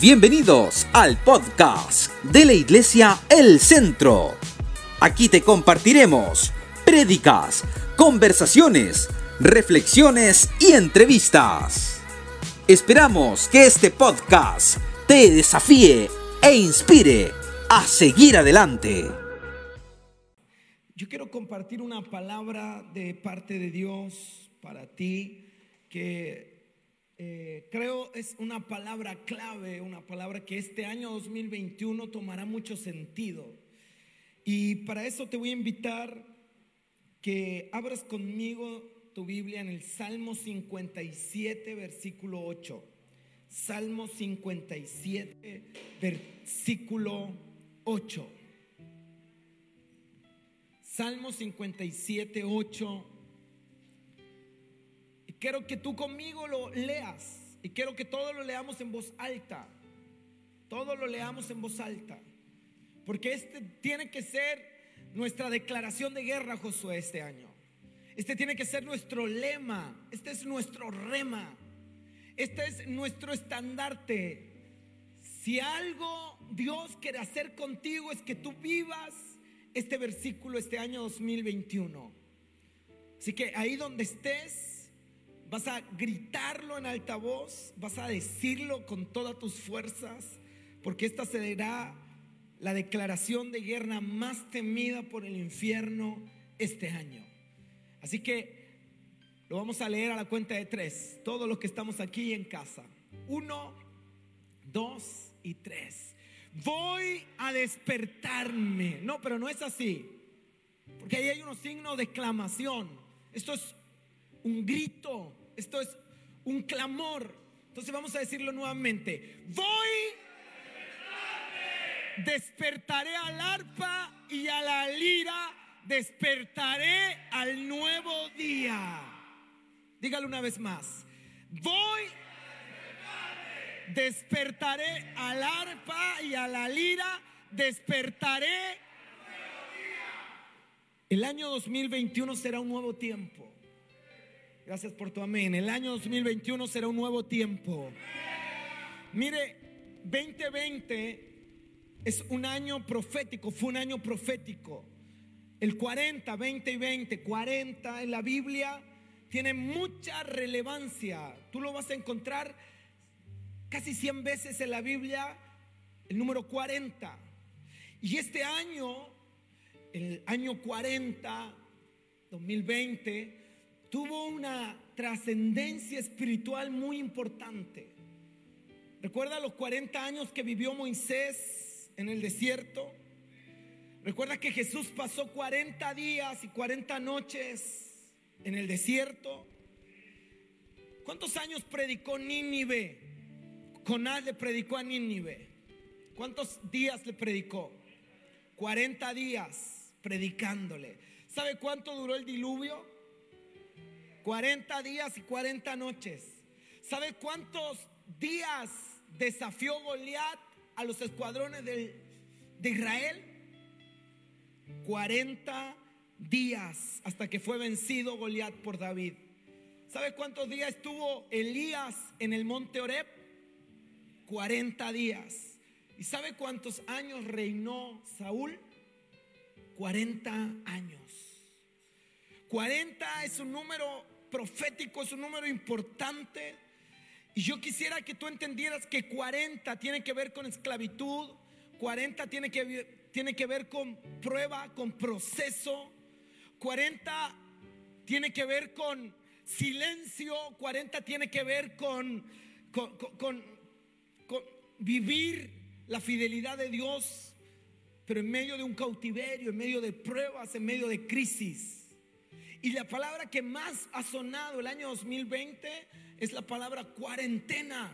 Bienvenidos al podcast de la Iglesia El Centro. Aquí te compartiremos prédicas, conversaciones, reflexiones y entrevistas. Esperamos que este podcast te desafíe e inspire a seguir adelante. Yo quiero compartir una palabra de parte de Dios para ti que eh, creo es una palabra clave, una palabra que este año 2021 tomará mucho sentido. Y para eso te voy a invitar que abras conmigo tu Biblia en el Salmo 57, versículo 8. Salmo 57, versículo 8. Salmo 57, 8 quiero que tú conmigo lo leas y quiero que todos lo leamos en voz alta. Todos lo leamos en voz alta. Porque este tiene que ser nuestra declaración de guerra, Josué, este año. Este tiene que ser nuestro lema. Este es nuestro rema. Este es nuestro estandarte. Si algo Dios quiere hacer contigo es que tú vivas este versículo este año 2021. Así que ahí donde estés, Vas a gritarlo en altavoz, vas a decirlo con todas tus fuerzas, porque esta será la declaración de guerra más temida por el infierno este año. Así que lo vamos a leer a la cuenta de tres, todos los que estamos aquí en casa. Uno, dos y tres. Voy a despertarme. No, pero no es así. Porque ahí hay unos signos de exclamación. Esto es un grito, esto es un clamor. Entonces vamos a decirlo nuevamente. Voy, despertaré al arpa y a la lira, despertaré al nuevo día. Dígalo una vez más. Voy, despertaré al arpa y a la lira, despertaré. El año 2021 será un nuevo tiempo. Gracias por tu amén. El año 2021 será un nuevo tiempo. Mire, 2020 es un año profético, fue un año profético. El 40, 20 y 20, 40 en la Biblia tiene mucha relevancia. Tú lo vas a encontrar casi 100 veces en la Biblia, el número 40. Y este año, el año 40, 2020, tuvo una trascendencia espiritual muy importante. ¿Recuerda los 40 años que vivió Moisés en el desierto? ¿Recuerda que Jesús pasó 40 días y 40 noches en el desierto? ¿Cuántos años predicó Nínive? Conal le predicó a Nínive. ¿Cuántos días le predicó? 40 días predicándole. ¿Sabe cuánto duró el diluvio? 40 días y 40 noches. ¿Sabe cuántos días desafió Goliat a los escuadrones de, Israel? 40 días hasta que fue vencido Goliat por David. ¿Sabe cuántos días estuvo Elías en el monte Oreb? 40 días. ¿Y sabe cuántos años reinó Saúl? 40 años. 40 es un número profético, es un número importante. Y yo quisiera que tú entendieras que 40 tiene que ver con esclavitud, 40 tiene que, tiene que ver con prueba, con proceso, 40 tiene que ver con silencio, 40 tiene que ver con, con, con, con vivir la fidelidad de Dios, pero en medio de un cautiverio, en medio de pruebas, en medio de crisis. Y la palabra que más ha sonado el año 2020 es la palabra cuarentena.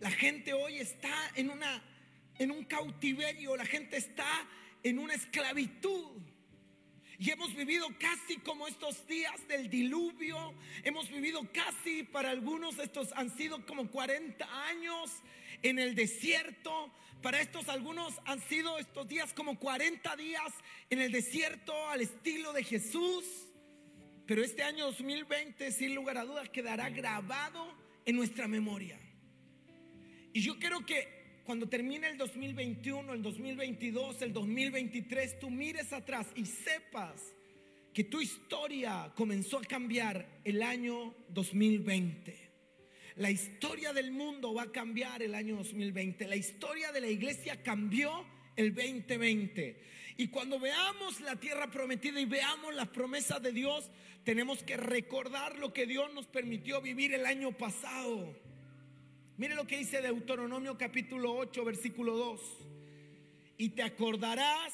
La gente hoy está en una en un cautiverio, la gente está en una esclavitud. Y hemos vivido casi como estos días del diluvio, hemos vivido casi para algunos estos han sido como 40 años en el desierto, para estos algunos han sido estos días como 40 días en el desierto al estilo de Jesús. Pero este año 2020, sin lugar a dudas, quedará grabado en nuestra memoria. Y yo quiero que cuando termine el 2021, el 2022, el 2023, tú mires atrás y sepas que tu historia comenzó a cambiar el año 2020. La historia del mundo va a cambiar el año 2020. La historia de la iglesia cambió el 2020. Y cuando veamos la tierra prometida y veamos las promesas de Dios, tenemos que recordar lo que Dios nos permitió vivir el año pasado. Mire lo que dice Deuteronomio capítulo 8, versículo 2. Y te acordarás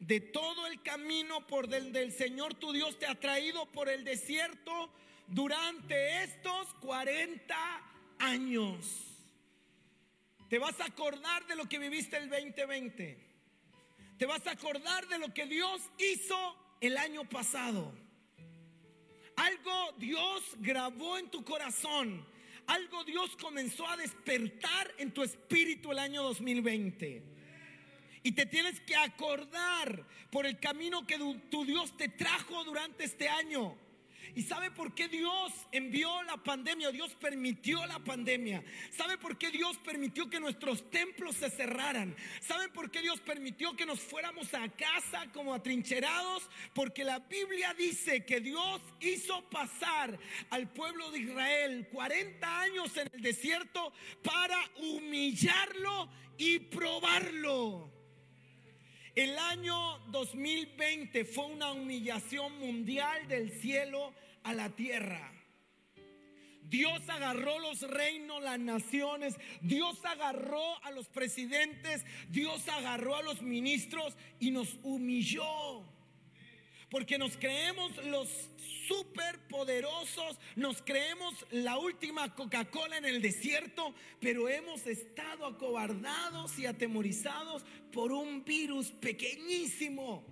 de todo el camino por del, del Señor tu Dios te ha traído por el desierto durante estos 40 años. Te vas a acordar de lo que viviste el 2020. Te vas a acordar de lo que Dios hizo el año pasado. Algo Dios grabó en tu corazón. Algo Dios comenzó a despertar en tu espíritu el año 2020. Y te tienes que acordar por el camino que tu Dios te trajo durante este año. ¿Y sabe por qué Dios envió la pandemia? Dios permitió la pandemia. ¿Sabe por qué Dios permitió que nuestros templos se cerraran? ¿Sabe por qué Dios permitió que nos fuéramos a casa como atrincherados? Porque la Biblia dice que Dios hizo pasar al pueblo de Israel 40 años en el desierto para humillarlo y probarlo. El año 2020 fue una humillación mundial del cielo a la tierra. Dios agarró los reinos, las naciones, Dios agarró a los presidentes, Dios agarró a los ministros y nos humilló. Porque nos creemos los superpoderosos, nos creemos la última Coca-Cola en el desierto, pero hemos estado acobardados y atemorizados por un virus pequeñísimo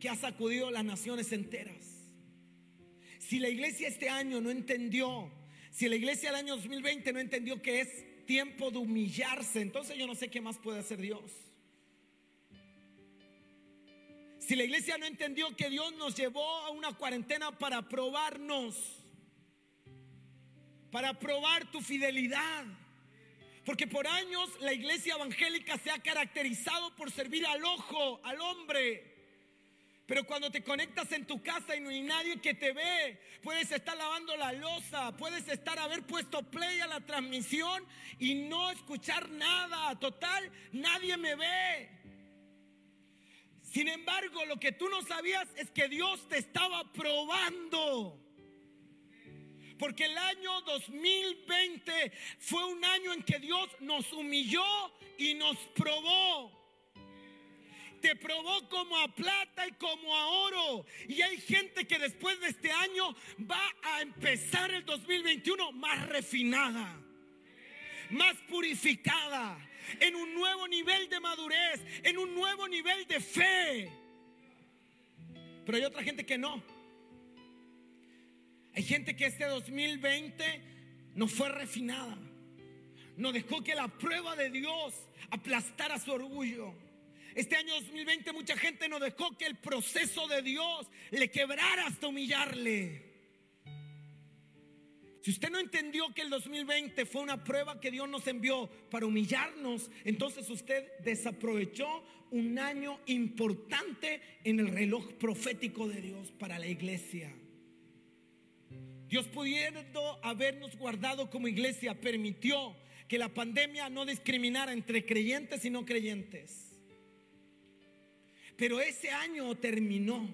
que ha sacudido las naciones enteras. Si la iglesia este año no entendió, si la iglesia del año 2020 no entendió que es tiempo de humillarse, entonces yo no sé qué más puede hacer Dios. Si la iglesia no entendió que Dios nos llevó a una cuarentena para probarnos, para probar tu fidelidad. Porque por años la iglesia evangélica se ha caracterizado por servir al ojo, al hombre. Pero cuando te conectas en tu casa y no hay nadie que te ve, puedes estar lavando la losa, puedes estar haber puesto play a la transmisión y no escuchar nada. Total, nadie me ve. Sin embargo, lo que tú no sabías es que Dios te estaba probando. Porque el año 2020 fue un año en que Dios nos humilló y nos probó. Te probó como a plata y como a oro. Y hay gente que después de este año va a empezar el 2021 más refinada, más purificada en un nuevo nivel de madurez, en un nuevo nivel de fe. Pero hay otra gente que no. Hay gente que este 2020 no fue refinada. No dejó que la prueba de Dios aplastara su orgullo. Este año 2020 mucha gente no dejó que el proceso de Dios le quebrara hasta humillarle. Si usted no entendió que el 2020 fue una prueba que Dios nos envió para humillarnos, entonces usted desaprovechó un año importante en el reloj profético de Dios para la iglesia. Dios pudiendo habernos guardado como iglesia, permitió que la pandemia no discriminara entre creyentes y no creyentes. Pero ese año terminó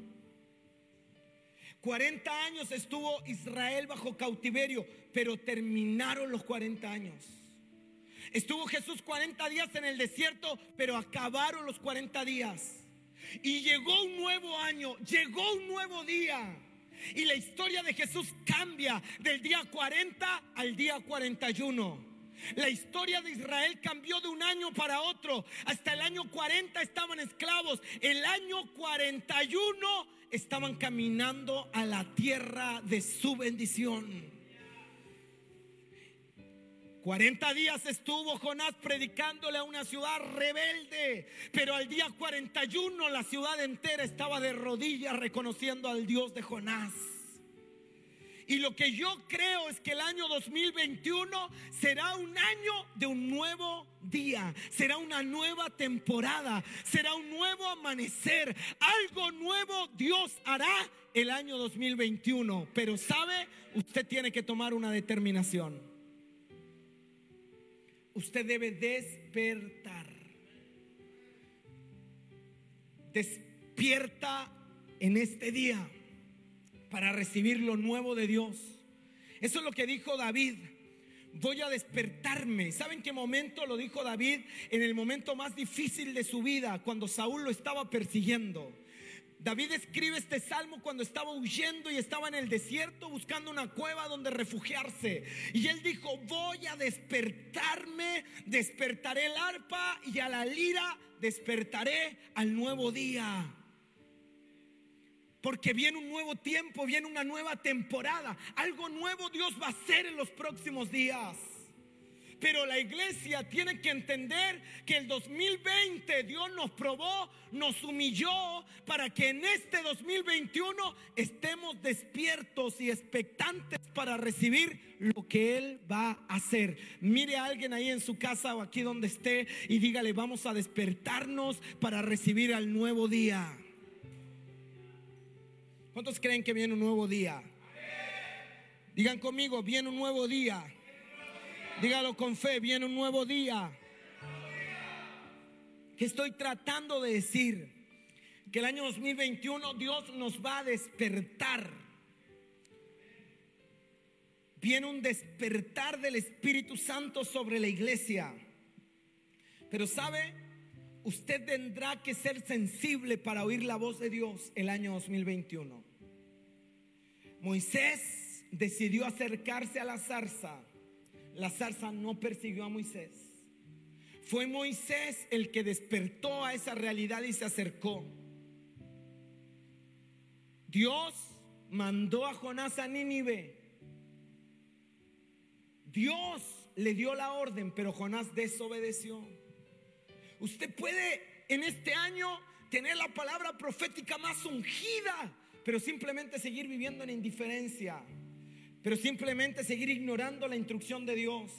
40 años estuvo Israel bajo cautiverio, pero terminaron los 40 años. Estuvo Jesús 40 días en el desierto, pero acabaron los 40 días. Y llegó un nuevo año, llegó un nuevo día. Y la historia de Jesús cambia del día 40 al día 41. La historia de Israel cambió de un año para otro. Hasta el año 40 estaban esclavos. El año 41 estaban caminando a la tierra de su bendición. 40 días estuvo Jonás predicándole a una ciudad rebelde, pero al día 41 la ciudad entera estaba de rodillas reconociendo al Dios de Jonás. Y lo que yo creo es que el año 2021 será un año de un nuevo día, será una nueva temporada, será un nuevo amanecer, algo nuevo Dios hará el año 2021. Pero sabe, usted tiene que tomar una determinación. Usted debe despertar. Despierta en este día para recibir lo nuevo de Dios. Eso es lo que dijo David. Voy a despertarme. ¿Saben qué momento lo dijo David? En el momento más difícil de su vida, cuando Saúl lo estaba persiguiendo. David escribe este salmo cuando estaba huyendo y estaba en el desierto buscando una cueva donde refugiarse. Y él dijo, voy a despertarme, despertaré el arpa y a la lira despertaré al nuevo día. Porque viene un nuevo tiempo, viene una nueva temporada. Algo nuevo Dios va a hacer en los próximos días. Pero la iglesia tiene que entender que el 2020 Dios nos probó, nos humilló para que en este 2021 estemos despiertos y expectantes para recibir lo que Él va a hacer. Mire a alguien ahí en su casa o aquí donde esté y dígale, vamos a despertarnos para recibir al nuevo día. ¿Cuántos creen que viene un nuevo día? Digan conmigo, viene un nuevo día. Dígalo con fe, viene un nuevo día. ¿Qué estoy tratando de decir? Que el año 2021 Dios nos va a despertar. Viene un despertar del Espíritu Santo sobre la iglesia. Pero sabe, usted tendrá que ser sensible para oír la voz de Dios el año 2021. Moisés decidió acercarse a la zarza. La zarza no persiguió a Moisés. Fue Moisés el que despertó a esa realidad y se acercó. Dios mandó a Jonás a Nínive. Dios le dio la orden, pero Jonás desobedeció. Usted puede en este año tener la palabra profética más ungida pero simplemente seguir viviendo en indiferencia, pero simplemente seguir ignorando la instrucción de Dios.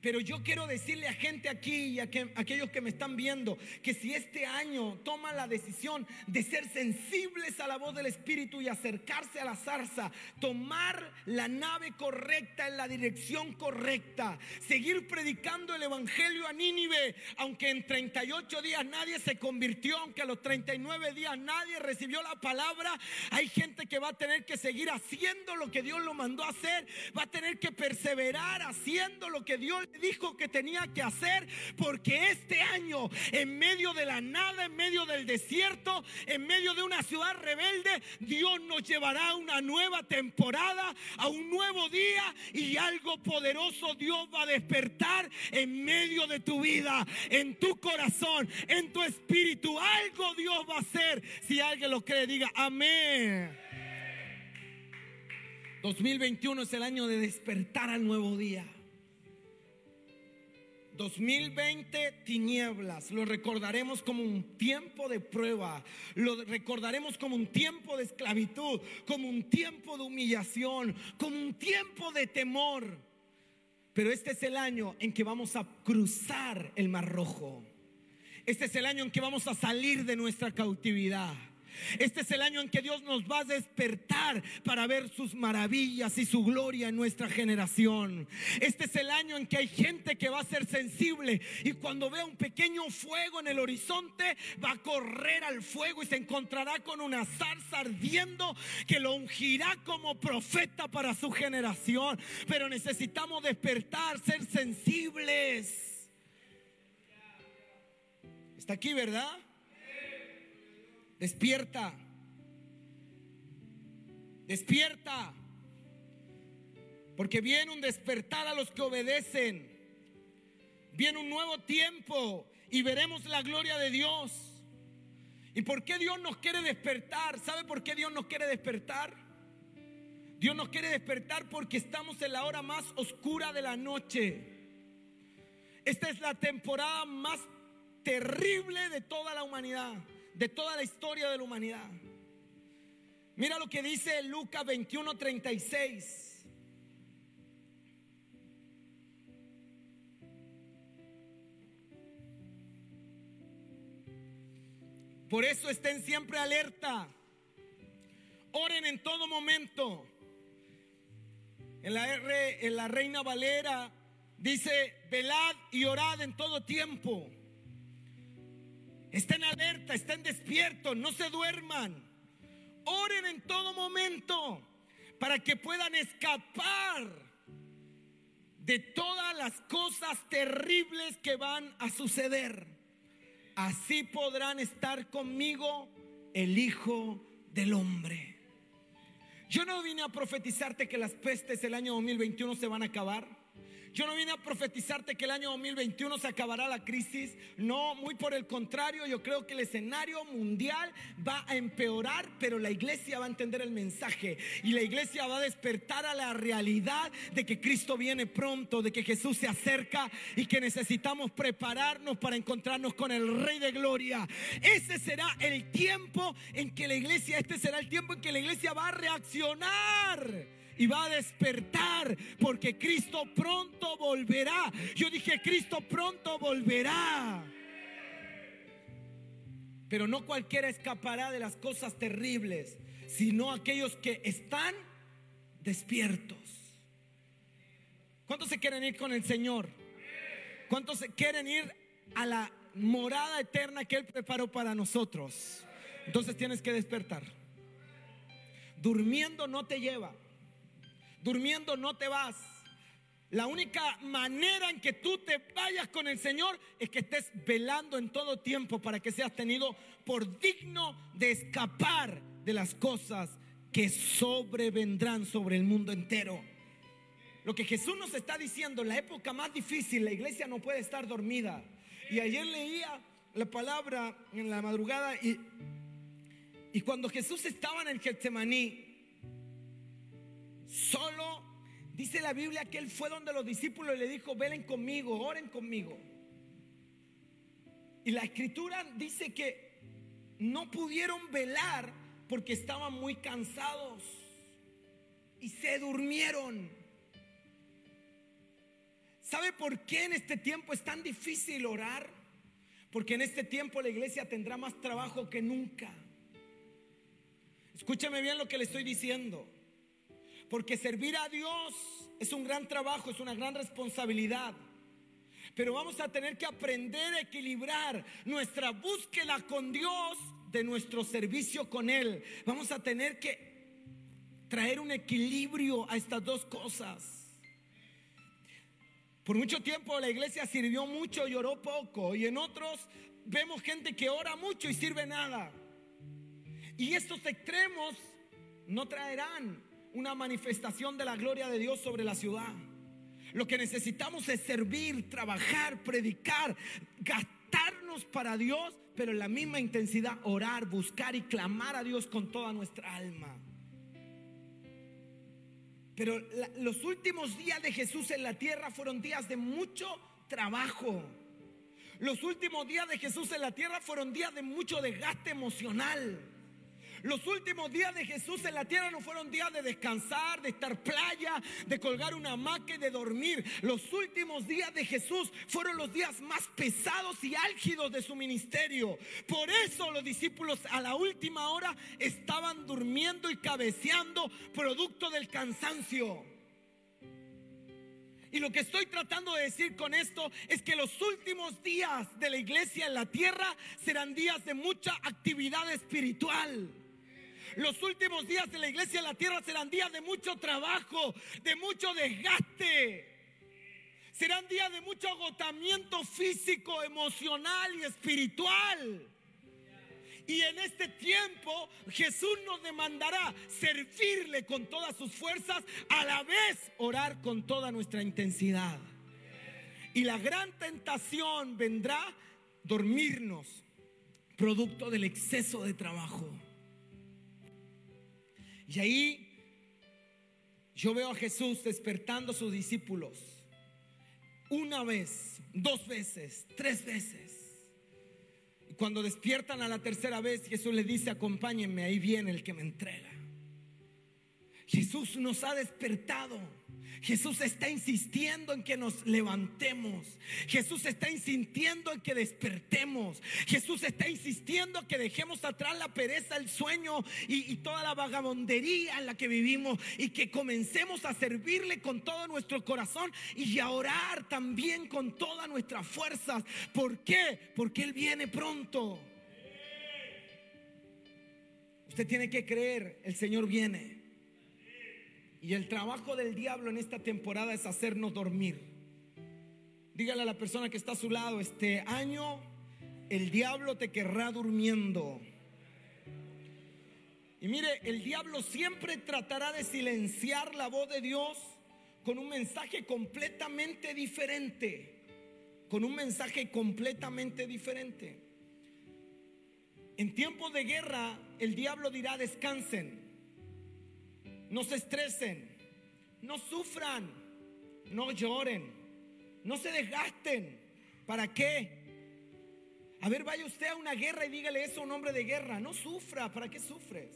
Pero yo quiero decirle a gente aquí y a, aquellos que me están viendo que si este año toman la decisión de ser sensibles a la voz del Espíritu y acercarse a la zarza, tomar la nave correcta en la dirección correcta, seguir predicando el Evangelio a Nínive, aunque en 38 días nadie se convirtió, aunque a los 39 días nadie recibió la palabra, hay gente que va a tener que seguir haciendo lo que Dios lo mandó a hacer, va a tener que perseverar haciendo lo que Dios dijo que tenía que hacer, porque este año, en medio de la nada, en medio del desierto, en medio de una ciudad rebelde, Dios nos llevará a una nueva temporada, a un nuevo día y algo poderoso Dios va a despertar en medio de tu vida, en tu corazón, en tu espíritu. Algo Dios va a hacer. Si alguien lo cree, diga amén. 2021 es el año de despertar al nuevo día. 2020 tinieblas, lo recordaremos como un tiempo de prueba, lo recordaremos como un tiempo de esclavitud, como un tiempo de humillación, como un tiempo de temor. Pero este es el año en que vamos a cruzar el mar rojo. Este es el año en que vamos a salir de nuestra cautividad. Este es el año en que Dios nos va a despertar para ver sus maravillas y su gloria en nuestra generación. Este es el año en que hay gente que va a ser sensible y cuando vea un pequeño fuego en el horizonte va a correr al fuego y se encontrará con una zarza ardiendo que lo ungirá como profeta para su generación. Pero necesitamos despertar, ser sensibles. Está aquí, ¿verdad? Despierta. Despierta. Porque viene un despertar a los que obedecen. Viene un nuevo tiempo y veremos la gloria de Dios. ¿Y por qué Dios nos quiere despertar? ¿Sabe por qué Dios nos quiere despertar? Dios nos quiere despertar porque estamos en la hora más oscura de la noche. Esta es la temporada más terrible de toda la humanidad de toda la historia de la humanidad. Mira lo que dice Lucas 21:36. Por eso estén siempre alerta. Oren en todo momento. En la, R, en la Reina Valera dice, velad y orad en todo tiempo. Estén alerta, estén despiertos, no se duerman. Oren en todo momento para que puedan escapar de todas las cosas terribles que van a suceder. Así podrán estar conmigo el Hijo del Hombre. Yo no vine a profetizarte que las pestes el año 2021 se van a acabar. Yo no vine a profetizarte que el año 2021 se acabará la crisis. No, muy por el contrario, yo creo que el escenario mundial va a empeorar, pero la iglesia va a entender el mensaje y la iglesia va a despertar a la realidad de que Cristo viene pronto, de que Jesús se acerca y que necesitamos prepararnos para encontrarnos con el Rey de Gloria. Ese será el tiempo en que la iglesia, este será el tiempo en que la iglesia va a reaccionar y va a despertar porque Cristo pronto volverá. Yo dije, Cristo pronto volverá. Pero no cualquiera escapará de las cosas terribles, sino aquellos que están despiertos. ¿Cuántos se quieren ir con el Señor? ¿Cuántos se quieren ir a la morada eterna que Él preparó para nosotros? Entonces tienes que despertar. Durmiendo no te lleva. Durmiendo no te vas. La única manera en que tú te vayas con el Señor es que estés velando en todo tiempo para que seas tenido por digno de escapar de las cosas que sobrevendrán sobre el mundo entero. Lo que Jesús nos está diciendo, la época más difícil, la iglesia no puede estar dormida. Y ayer leía la palabra en la madrugada y, y cuando Jesús estaba en el Getsemaní, Solo dice la Biblia que él fue donde los discípulos le dijo, velen conmigo, oren conmigo. Y la escritura dice que no pudieron velar porque estaban muy cansados y se durmieron. ¿Sabe por qué en este tiempo es tan difícil orar? Porque en este tiempo la iglesia tendrá más trabajo que nunca. Escúchame bien lo que le estoy diciendo. Porque servir a Dios es un gran trabajo, es una gran responsabilidad. Pero vamos a tener que aprender a equilibrar nuestra búsqueda con Dios de nuestro servicio con Él. Vamos a tener que traer un equilibrio a estas dos cosas. Por mucho tiempo la iglesia sirvió mucho y oró poco. Y en otros vemos gente que ora mucho y sirve nada. Y estos extremos no traerán una manifestación de la gloria de Dios sobre la ciudad. Lo que necesitamos es servir, trabajar, predicar, gastarnos para Dios, pero en la misma intensidad orar, buscar y clamar a Dios con toda nuestra alma. Pero los últimos días de Jesús en la tierra fueron días de mucho trabajo. Los últimos días de Jesús en la tierra fueron días de mucho desgaste emocional. Los últimos días de Jesús en la tierra no fueron días de descansar, de estar playa, de colgar una hamaca y de dormir. Los últimos días de Jesús fueron los días más pesados y álgidos de su ministerio. Por eso los discípulos a la última hora estaban durmiendo y cabeceando producto del cansancio. Y lo que estoy tratando de decir con esto es que los últimos días de la iglesia en la tierra serán días de mucha actividad espiritual. Los últimos días de la iglesia en la tierra serán días de mucho trabajo, de mucho desgaste. Serán días de mucho agotamiento físico, emocional y espiritual. Y en este tiempo Jesús nos demandará servirle con todas sus fuerzas, a la vez orar con toda nuestra intensidad. Y la gran tentación vendrá dormirnos, producto del exceso de trabajo. Y ahí yo veo a Jesús despertando a sus discípulos. Una vez, dos veces, tres veces. Y cuando despiertan a la tercera vez, Jesús les dice, acompáñenme, ahí viene el que me entrega. Jesús nos ha despertado. Jesús está insistiendo en que nos levantemos. Jesús está insistiendo en que despertemos. Jesús está insistiendo en que dejemos atrás la pereza, el sueño y, y, toda la vagabondería en la que vivimos y que comencemos a servirle con todo nuestro corazón y a orar también con todas nuestras fuerzas. ¿Por qué? Porque Él viene pronto. Usted tiene que creer, el Señor viene. Y el trabajo del diablo en esta temporada es hacernos dormir. Dígale a la persona que está a su lado, este año el diablo te querrá durmiendo. Y mire, el diablo siempre tratará de silenciar la voz de Dios con un mensaje completamente diferente. Con un mensaje completamente diferente. En tiempos de guerra, el diablo dirá, descansen no se estresen, no sufran, no lloren, no se desgasten. ¿Para qué? A ver, vaya usted a una guerra y dígale eso a un hombre de guerra. No sufra, ¿para qué sufres?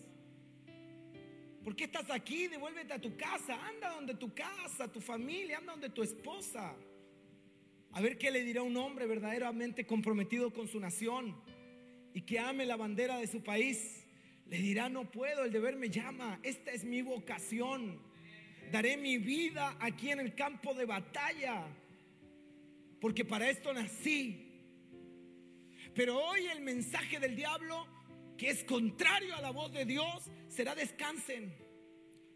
¿Por qué estás aquí? Devuélvete a tu casa, anda donde tu casa, tu familia, anda donde tu esposa. A ver qué le dirá un hombre verdaderamente comprometido con su nación y que ame la bandera de su país. Le dirá, no puedo, el deber me llama, esta es mi vocación. Daré mi vida aquí en el campo de batalla, porque para esto nací. Pero hoy el mensaje del diablo, que es contrario a la voz de Dios, será descansen.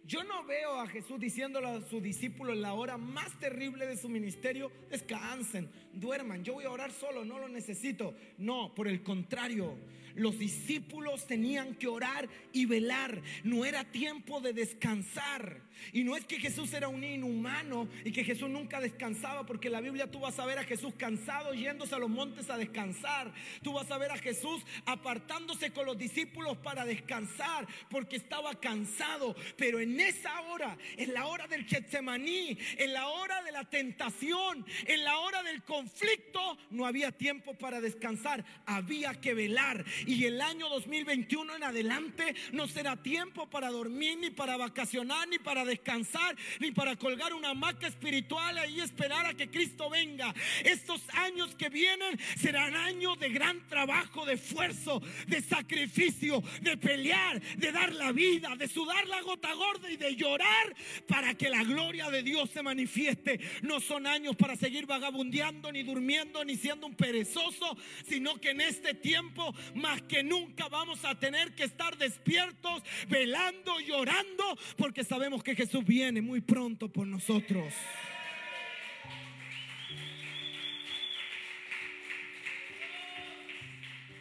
Yo no veo a Jesús diciéndole a sus discípulos en la hora más terrible de su ministerio, descansen, duerman, yo voy a orar solo, no lo necesito. No, por el contrario, los discípulos tenían que orar y velar. No era tiempo de descansar. Y no es que Jesús era un inhumano y que Jesús nunca descansaba, porque la Biblia tú vas a ver a Jesús cansado yéndose a los montes a descansar. Tú vas a ver a Jesús apartándose con los discípulos para descansar, porque estaba cansado. Pero en esa hora, en la hora del Getsemaní, en la hora de la tentación, en la hora del conflicto, no había tiempo para descansar. Había que velar. Y el año 2021 en adelante no será tiempo para dormir, ni para vacacionar, ni para descansar, ni para colgar una hamaca espiritual y esperar a que Cristo venga. Estos años que vienen serán años de gran trabajo, de esfuerzo, de sacrificio, de pelear, de dar la vida, de sudar la gota gorda y de llorar para que la gloria de Dios se manifieste. No son años para seguir vagabundeando, ni durmiendo, ni siendo un perezoso, sino que en este tiempo que nunca vamos a tener que estar despiertos, velando, llorando, porque sabemos que Jesús viene muy pronto por nosotros.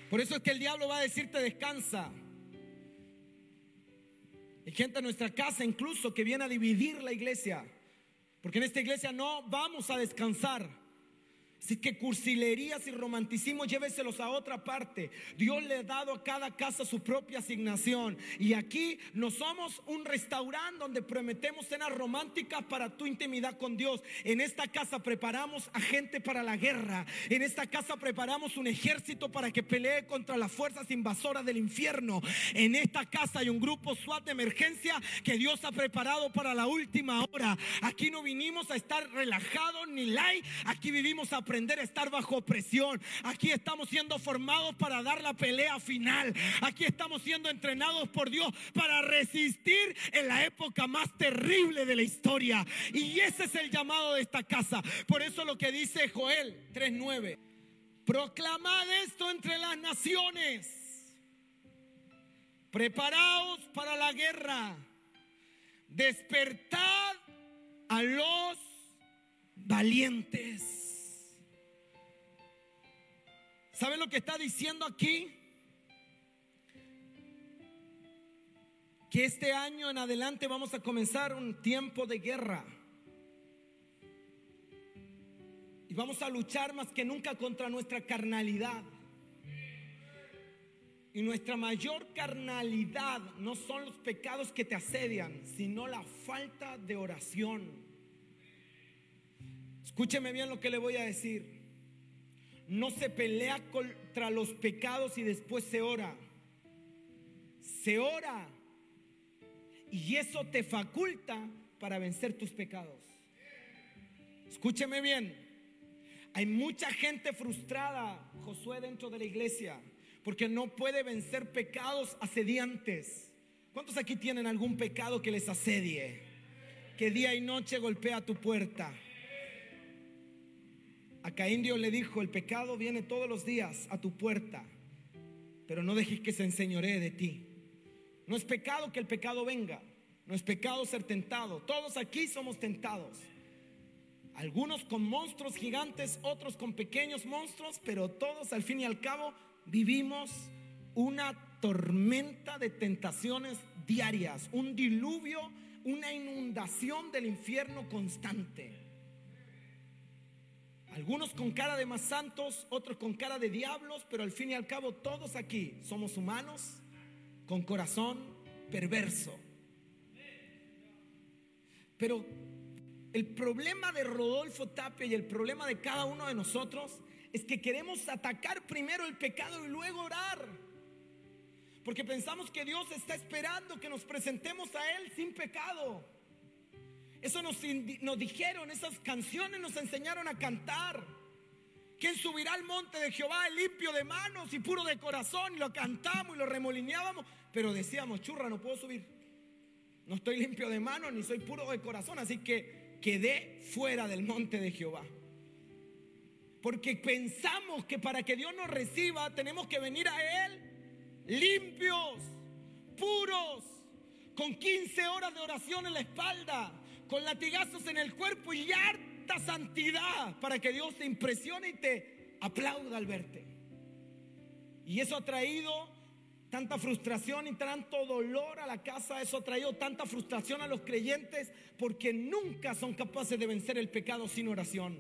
Por eso es que el diablo va a decirte descansa. Hay gente en nuestra casa incluso que viene a dividir la iglesia. Porque en esta iglesia no vamos a descansar. Así que cursilerías y romanticismo lléveselos a otra parte. Dios le ha dado a cada casa su propia asignación. Y aquí no somos un restaurante donde prometemos cenas románticas para tu intimidad con Dios. En esta casa preparamos a gente para la guerra. En esta casa preparamos un ejército para que pelee contra las fuerzas invasoras del infierno. En esta casa hay un grupo SWAT de emergencia que Dios ha preparado para la última hora. Aquí no vinimos a estar relajados ni light. Aquí vivimos a aprender a estar bajo presión. Aquí estamos siendo formados para dar la pelea final. Aquí estamos siendo entrenados por Dios para resistir en la época más terrible de la historia. Y ese es el llamado de esta casa. Por eso lo que dice Joel 3.9. Proclamad esto entre las naciones. Preparaos para la guerra. Despertad a los valientes. ¿Saben lo que está diciendo aquí? Que este año en adelante vamos a comenzar un tiempo de guerra. Y vamos a luchar más que nunca contra nuestra carnalidad. Y nuestra mayor carnalidad no son los pecados que te asedian, sino la falta de oración. Escúcheme bien lo que le voy a decir no se pelea contra los pecados y después se ora. Se ora Y eso te faculta para vencer tus pecados. Escúcheme bien. Hay mucha gente frustrada, Josué, dentro de la iglesia, porque no puede vencer pecados asediantes. ¿Cuántos aquí tienen algún pecado que les asedie? Que día y noche golpea tu puerta. A Caín Dios le dijo, el pecado viene todos los días a tu puerta, pero no dejes que se enseñoree de ti. No es pecado que el pecado venga, no es pecado ser tentado. Todos aquí somos tentados. Algunos con monstruos gigantes, otros con pequeños monstruos, pero todos al fin y al cabo vivimos una tormenta de tentaciones diarias, un diluvio, una inundación del infierno constante. Algunos con cara de más santos, otros con cara de diablos, pero al fin y al cabo todos aquí somos humanos con corazón perverso. Pero el problema de Rodolfo Tapia y el problema de cada uno de nosotros es que queremos atacar primero el pecado y luego orar. Porque pensamos que Dios está esperando que nos presentemos a Él sin pecado. Eso nos, nos dijeron, esas canciones nos enseñaron a cantar. ¿Quién subirá al monte de Jehová limpio de manos y puro de corazón? Y lo cantamos y lo remolineábamos. Pero decíamos, churra, no puedo subir. No estoy limpio de manos ni soy puro de corazón. Así que quedé fuera del monte de Jehová. Porque pensamos que para que Dios nos reciba tenemos que venir a Él limpios, puros, con 15 horas de oración en la espalda, con latigazos en el cuerpo y harta santidad para que Dios te impresione y te aplauda al verte. Y eso ha traído tanta frustración y tanto dolor a la casa. Eso ha traído tanta frustración a los creyentes porque nunca son capaces de vencer el pecado sin oración.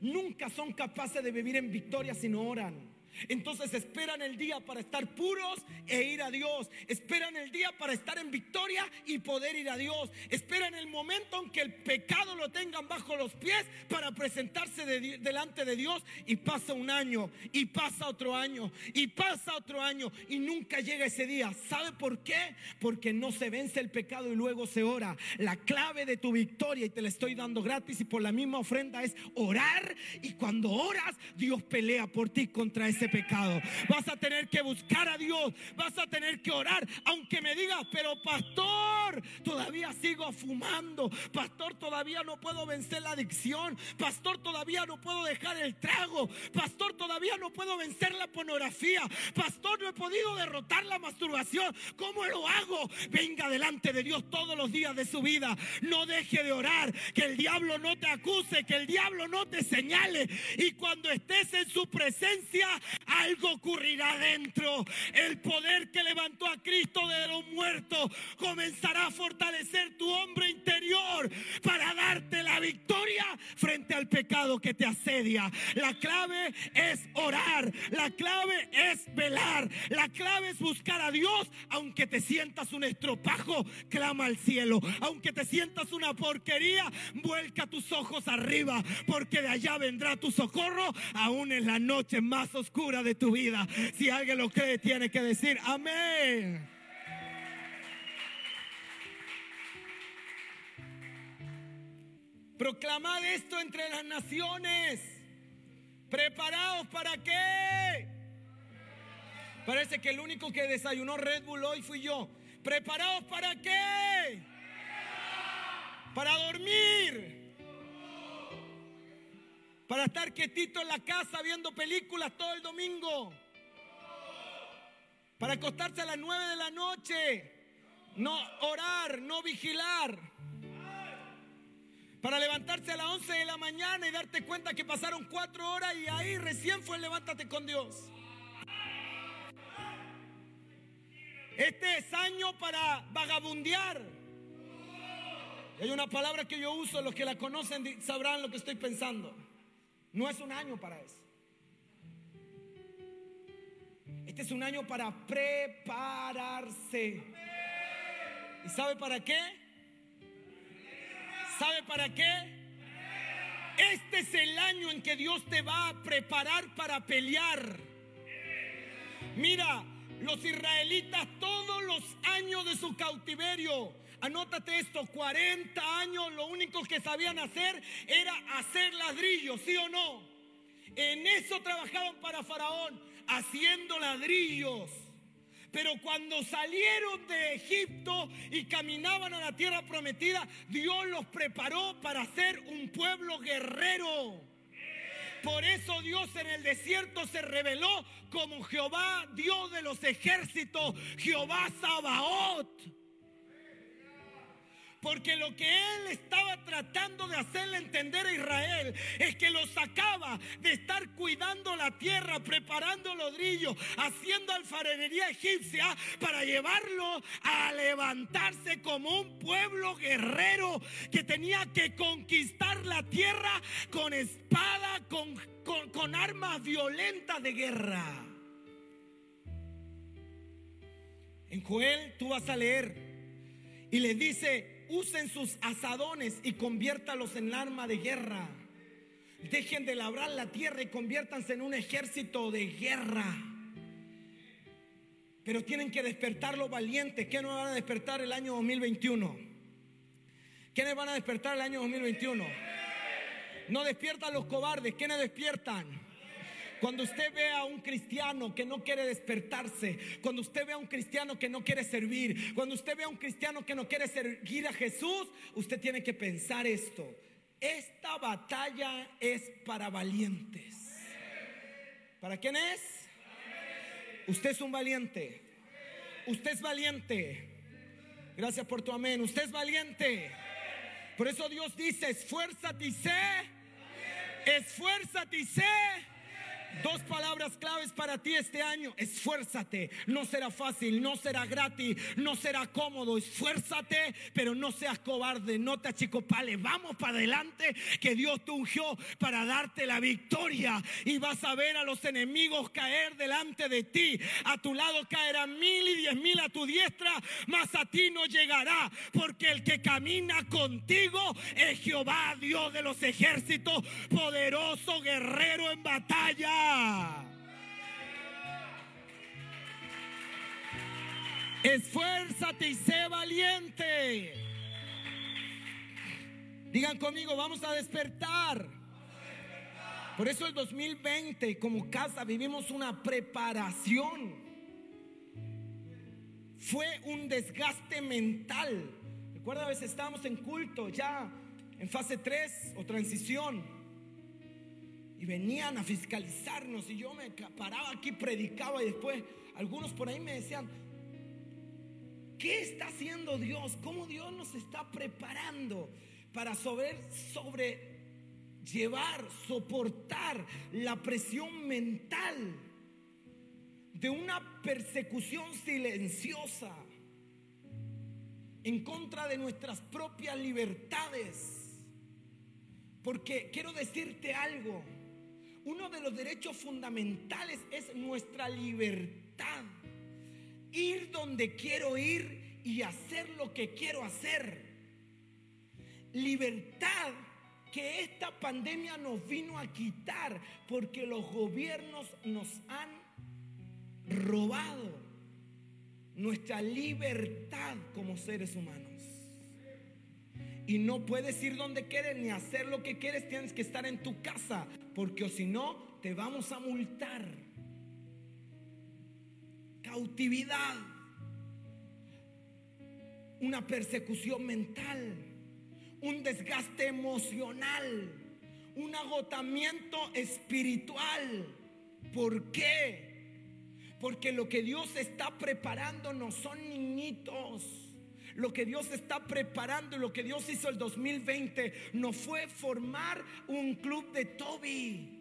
Nunca son capaces de vivir en victoria si no oran. Entonces esperan el día para estar puros e ir a Dios. Esperan el día para estar en victoria y poder ir a Dios. Esperan el momento en que el pecado lo tengan bajo los pies para presentarse delante de Dios. Y pasa un año, y pasa otro año, y pasa otro año, y nunca llega ese día. ¿Sabe por qué? Porque no se vence el pecado y luego se ora. La clave de tu victoria, y te la estoy dando gratis y por la misma ofrenda, es orar. Y cuando oras, Dios pelea por ti contra ese pecado. Vas a tener que buscar a Dios, vas a tener que orar, aunque me digas, pero pastor, todavía sigo fumando, pastor, todavía no puedo vencer la adicción, pastor, todavía no puedo dejar el trago, pastor, todavía no puedo vencer la pornografía, pastor, no he podido derrotar la masturbación, ¿cómo lo hago? Venga delante de Dios todos los días de su vida, no deje de orar, que el diablo no te acuse, que el diablo no te señale. Y cuando estés en su presencia, algo ocurrirá dentro. El poder que levantó a Cristo de los muertos comenzará a fortalecer tu hombre interior para darte la victoria frente al pecado que te asedia. La clave es orar, la clave es velar, la clave es buscar a Dios, aunque te sientas un estropajo, clama al cielo, aunque te sientas una porquería, vuelca tus ojos arriba, porque de allá vendrá tu socorro, aún en la noche más oscura de tu vida. Si alguien lo cree, tiene que decir amén. Proclamad esto entre las naciones. ¿Preparados para qué? Parece que el único que desayunó Red Bull hoy fui yo. ¿Preparados para qué? Para dormir para estar quietito en la casa viendo películas todo el domingo. Para acostarse a las nueve de la noche. No orar, no vigilar. Para levantarse a las once de la mañana y darte cuenta que pasaron cuatro horas y ahí recién fue levántate con Dios. Este es año para vagabundear. Hay una palabra que yo uso, los que la conocen sabrán lo que estoy pensando. No es un año para eso. Este es un año para prepararse. ¿Y sabe para qué? ¿Sabe para qué? Este es el año en que Dios te va a preparar para pelear. Mira, los israelitas todos los años de su cautiverio. Anótate esto, 40 años lo único que sabían hacer era hacer ladrillos, ¿sí o no? En eso trabajaban para Faraón, haciendo ladrillos. Pero cuando salieron de Egipto y caminaban a la tierra prometida, Dios los preparó para ser un pueblo guerrero. Por eso Dios en el desierto se reveló como Jehová, Dios de los ejércitos, Jehová Sabaoth. Porque lo que él estaba tratando de hacerle entender a Israel es que lo sacaba de estar cuidando la tierra, preparando ladrillos, haciendo alfarería egipcia para llevarlo a levantarse como un pueblo guerrero que tenía que conquistar la tierra con espada, con, con, armas violentas de guerra. En Joel tú vas a leer y le dice, usen sus asadones y conviértalos en arma de guerra. Dejen de labrar la tierra y conviértanse en un ejército de guerra. Pero tienen que despertar los valientes. ¿Qué nos van a despertar el año 2021? ¿Quiénes van a despertar el año 2021? No despiertan los cobardes. ¿Quiénes despiertan? Cuando usted ve a un cristiano que no quiere despertarse, cuando usted ve a un cristiano que no quiere servir, cuando usted ve a un cristiano que no quiere seguir a Jesús, usted tiene que pensar esto. Esta batalla es para valientes. ¿Para quién es? Usted es un valiente. Usted es valiente. Gracias por tu amén. Usted es valiente. Por eso Dios dice, esfuérzate y sé. Esfuérzate y sé Dos palabras claves para ti este año. Esfuérzate. No será fácil, no será gratis, no será cómodo. Esfuérzate, pero no seas cobarde, no te achicopales. Vamos para adelante, que Dios te ungió para darte la victoria. Y vas a ver a los enemigos caer delante de ti. A tu lado caerán mil y diez mil a tu diestra, mas a ti no llegará. Porque el que camina contigo es Jehová, Dios de los ejércitos, poderoso guerrero en batalla. Esfuérzate y sé valiente. Digan conmigo, vamos a despertar. Por eso el 2020 como casa vivimos una preparación. Fue un desgaste mental. Recuerda, a veces estábamos en culto ya en fase 3 o transición venían a fiscalizarnos y yo me paraba aquí, predicaba y después algunos por ahí me decían, ¿qué está haciendo Dios? ¿Cómo Dios nos está preparando para sobre, sobre llevar, soportar la presión mental de una persecución silenciosa en contra de nuestras propias libertades? Porque quiero decirte algo, uno de los derechos fundamentales es nuestra libertad. Ir donde quiero ir y hacer lo que quiero hacer. Libertad que esta pandemia nos vino a quitar porque los gobiernos nos han robado nuestra libertad como seres humanos. Y no puedes ir donde quieres ni hacer lo que quieres, tienes que estar en tu casa, porque si no, te vamos a multar. Cautividad, una persecución mental, un desgaste emocional, un agotamiento espiritual. ¿Por qué? Porque lo que Dios está preparando no son niñitos lo que Dios está preparando y lo que Dios hizo el 2020 no fue formar un club de Toby.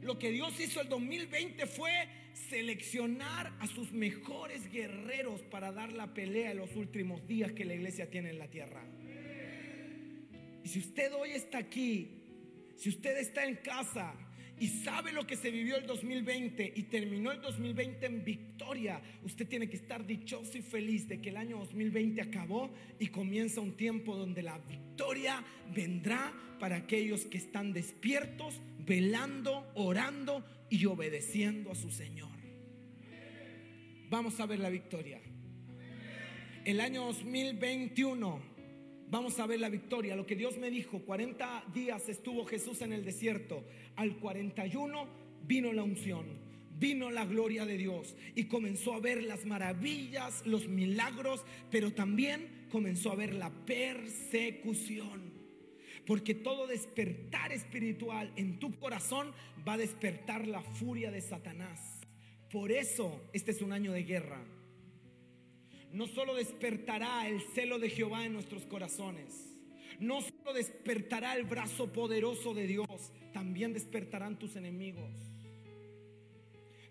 Lo que Dios hizo el 2020 fue seleccionar a sus mejores guerreros para dar la pelea en los últimos días que la iglesia tiene en la tierra. Y si usted hoy está aquí, si usted está en casa, y sabe lo que se vivió el 2020 y terminó el 2020 en victoria, usted tiene que estar dichoso y feliz de que el año 2020 acabó y comienza un tiempo donde la victoria vendrá para aquellos que están despiertos, velando, orando y obedeciendo a su Señor. vamos a ver la victoria. El año 2021 vamos a ver la victoria. Lo que Dios me dijo, 40 días estuvo Jesús en el desierto. Al 41 vino la unción, vino la gloria de Dios y comenzó a ver las maravillas, los milagros, pero también comenzó a ver la persecución. Porque todo despertar espiritual en tu corazón va a despertar la furia de Satanás. Por eso este es un año de guerra. No solo despertará el celo de Jehová en nuestros corazones. No solo despertará el brazo poderoso de Dios, también despertarán tus enemigos.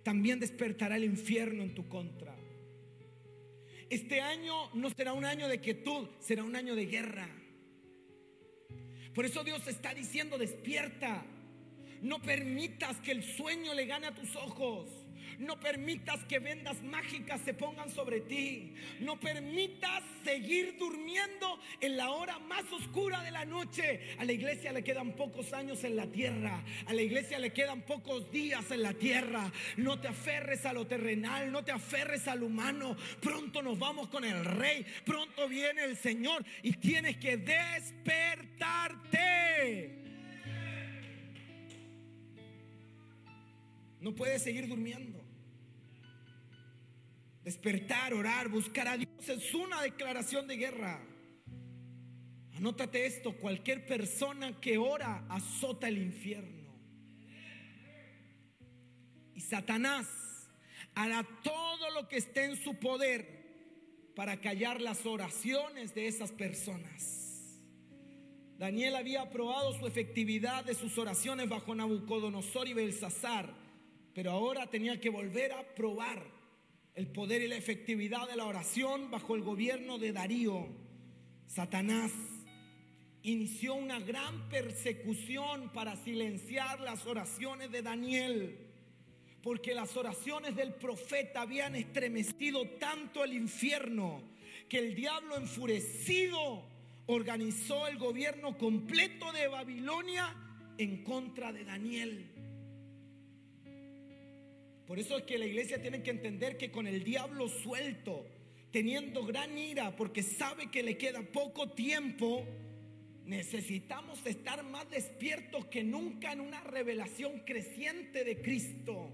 También despertará el infierno en tu contra. Este año no será un año de quietud, será un año de guerra. Por eso Dios está diciendo, despierta. No permitas que el sueño le gane a tus ojos. No permitas que vendas mágicas se pongan sobre ti. No permitas seguir durmiendo en la hora más oscura de la noche. A la iglesia le quedan pocos años en la tierra. A la iglesia le quedan pocos días en la tierra. No te aferres a lo terrenal, no te aferres al humano. Pronto nos vamos con el rey. Pronto viene el Señor y tienes que despertarte. No puedes seguir durmiendo. Despertar, orar, buscar a Dios es una declaración de guerra. Anótate esto, cualquier persona que ora azota el infierno. Y Satanás hará todo lo que esté en su poder para callar las oraciones de esas personas. Daniel había probado su efectividad de sus oraciones bajo Nabucodonosor y Belsasar, pero ahora tenía que volver a probar el poder y la efectividad de la oración bajo el gobierno de Darío. Satanás inició una gran persecución para silenciar las oraciones de Daniel, porque las oraciones del profeta habían estremecido tanto el infierno que el diablo enfurecido organizó el gobierno completo de Babilonia en contra de Daniel. Por eso es que la iglesia tiene que entender que con el diablo suelto, teniendo gran ira, porque sabe que le queda poco tiempo, necesitamos estar más despiertos que nunca en una revelación creciente de Cristo.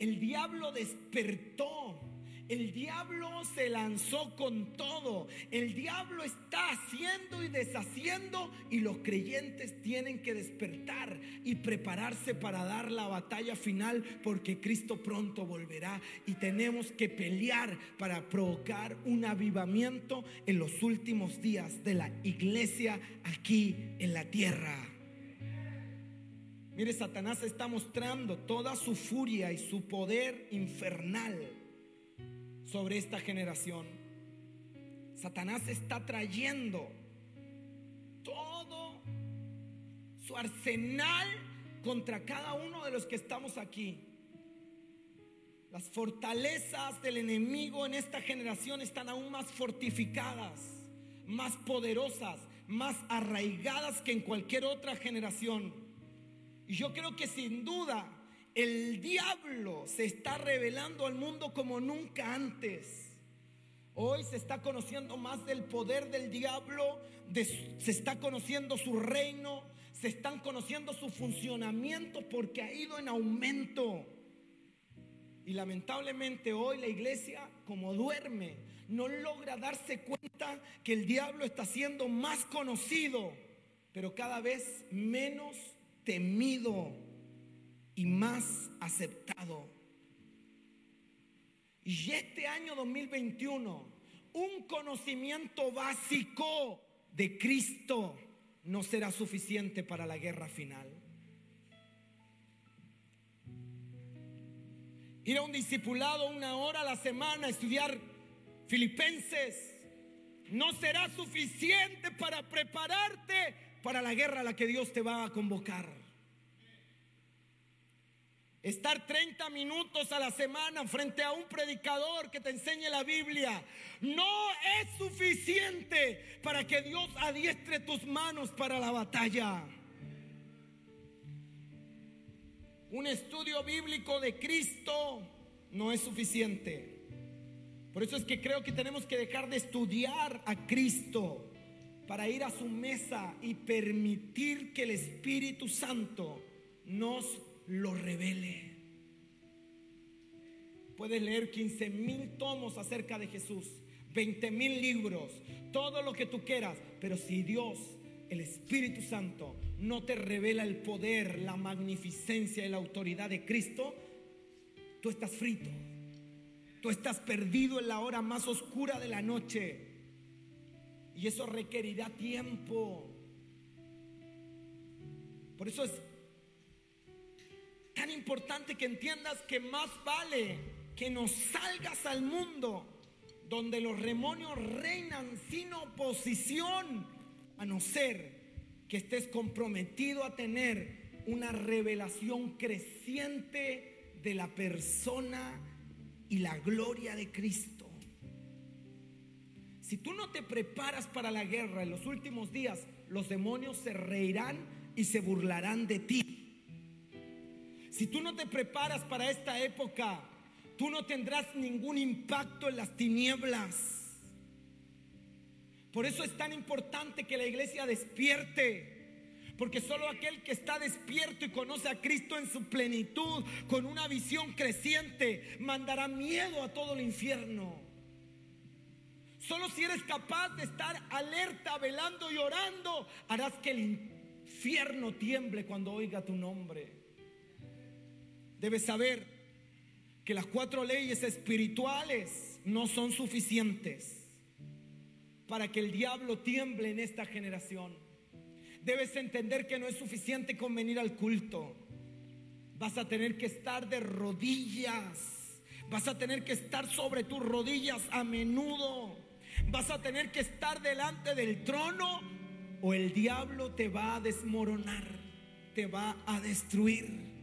El diablo despertó el diablo se lanzó con todo. El diablo está haciendo y deshaciendo y los creyentes tienen que despertar y prepararse para dar la batalla final porque Cristo pronto volverá y tenemos que pelear para provocar un avivamiento en los últimos días de la iglesia aquí en la tierra. Mire, Satanás está mostrando toda su furia y su poder infernal sobre esta generación. Satanás está trayendo todo su arsenal contra cada uno de los que estamos aquí. Las fortalezas del enemigo en esta generación están aún más fortificadas, más poderosas, más arraigadas que en cualquier otra generación. Y yo creo que sin duda el diablo se está revelando al mundo como nunca antes. Hoy se está conociendo más del poder del diablo, se está conociendo su reino, se están conociendo su funcionamiento porque ha ido en aumento. Y lamentablemente hoy la iglesia, como duerme, no logra darse cuenta que el diablo está siendo más conocido, pero cada vez menos temido y más aceptado. Y este año 2021, un conocimiento básico de Cristo no será suficiente para la guerra final. Ir a un discipulado una hora a la semana a estudiar filipenses no será suficiente para prepararte para la guerra a la que Dios te va a convocar. Estar 30 minutos a la semana frente a un predicador que te enseñe la Biblia no es suficiente para que Dios adiestre tus manos para la batalla. Un estudio bíblico de Cristo no es suficiente. Por eso es que creo que tenemos que dejar de estudiar a Cristo para ir a su mesa y permitir que el Espíritu Santo nos lo revele. Puedes leer 15 mil tomos acerca de Jesús, 20 mil libros, todo lo que tú quieras, pero si Dios, el Espíritu Santo, no te revela el poder, la magnificencia y la autoridad de Cristo, tú estás frito. Tú estás perdido en la hora más oscura de la noche. Y eso requerirá tiempo. Por eso es importante que entiendas que más vale que nos salgas al mundo donde los demonios reinan sin oposición, a no ser que estés comprometido a tener una revelación creciente de la persona y la gloria de Cristo. Si tú no te preparas para la guerra en los últimos días, los demonios se reirán y se burlarán de ti. Si tú no te preparas para esta época, tú no tendrás ningún impacto en las tinieblas. Por eso es tan importante que la iglesia despierte. Porque solo aquel que está despierto y conoce a Cristo en su plenitud, con una visión creciente, mandará miedo a todo el infierno. Solo si eres capaz de estar alerta, velando y orando, harás que el infierno tiemble cuando oiga tu nombre. Debes saber que las cuatro leyes espirituales no son suficientes para que el diablo tiemble en esta generación. Debes entender que no es suficiente con venir al culto. Vas a tener que estar de rodillas. Vas a tener que estar sobre tus rodillas a menudo. Vas a tener que estar delante del trono o el diablo te va a desmoronar, te va a destruir.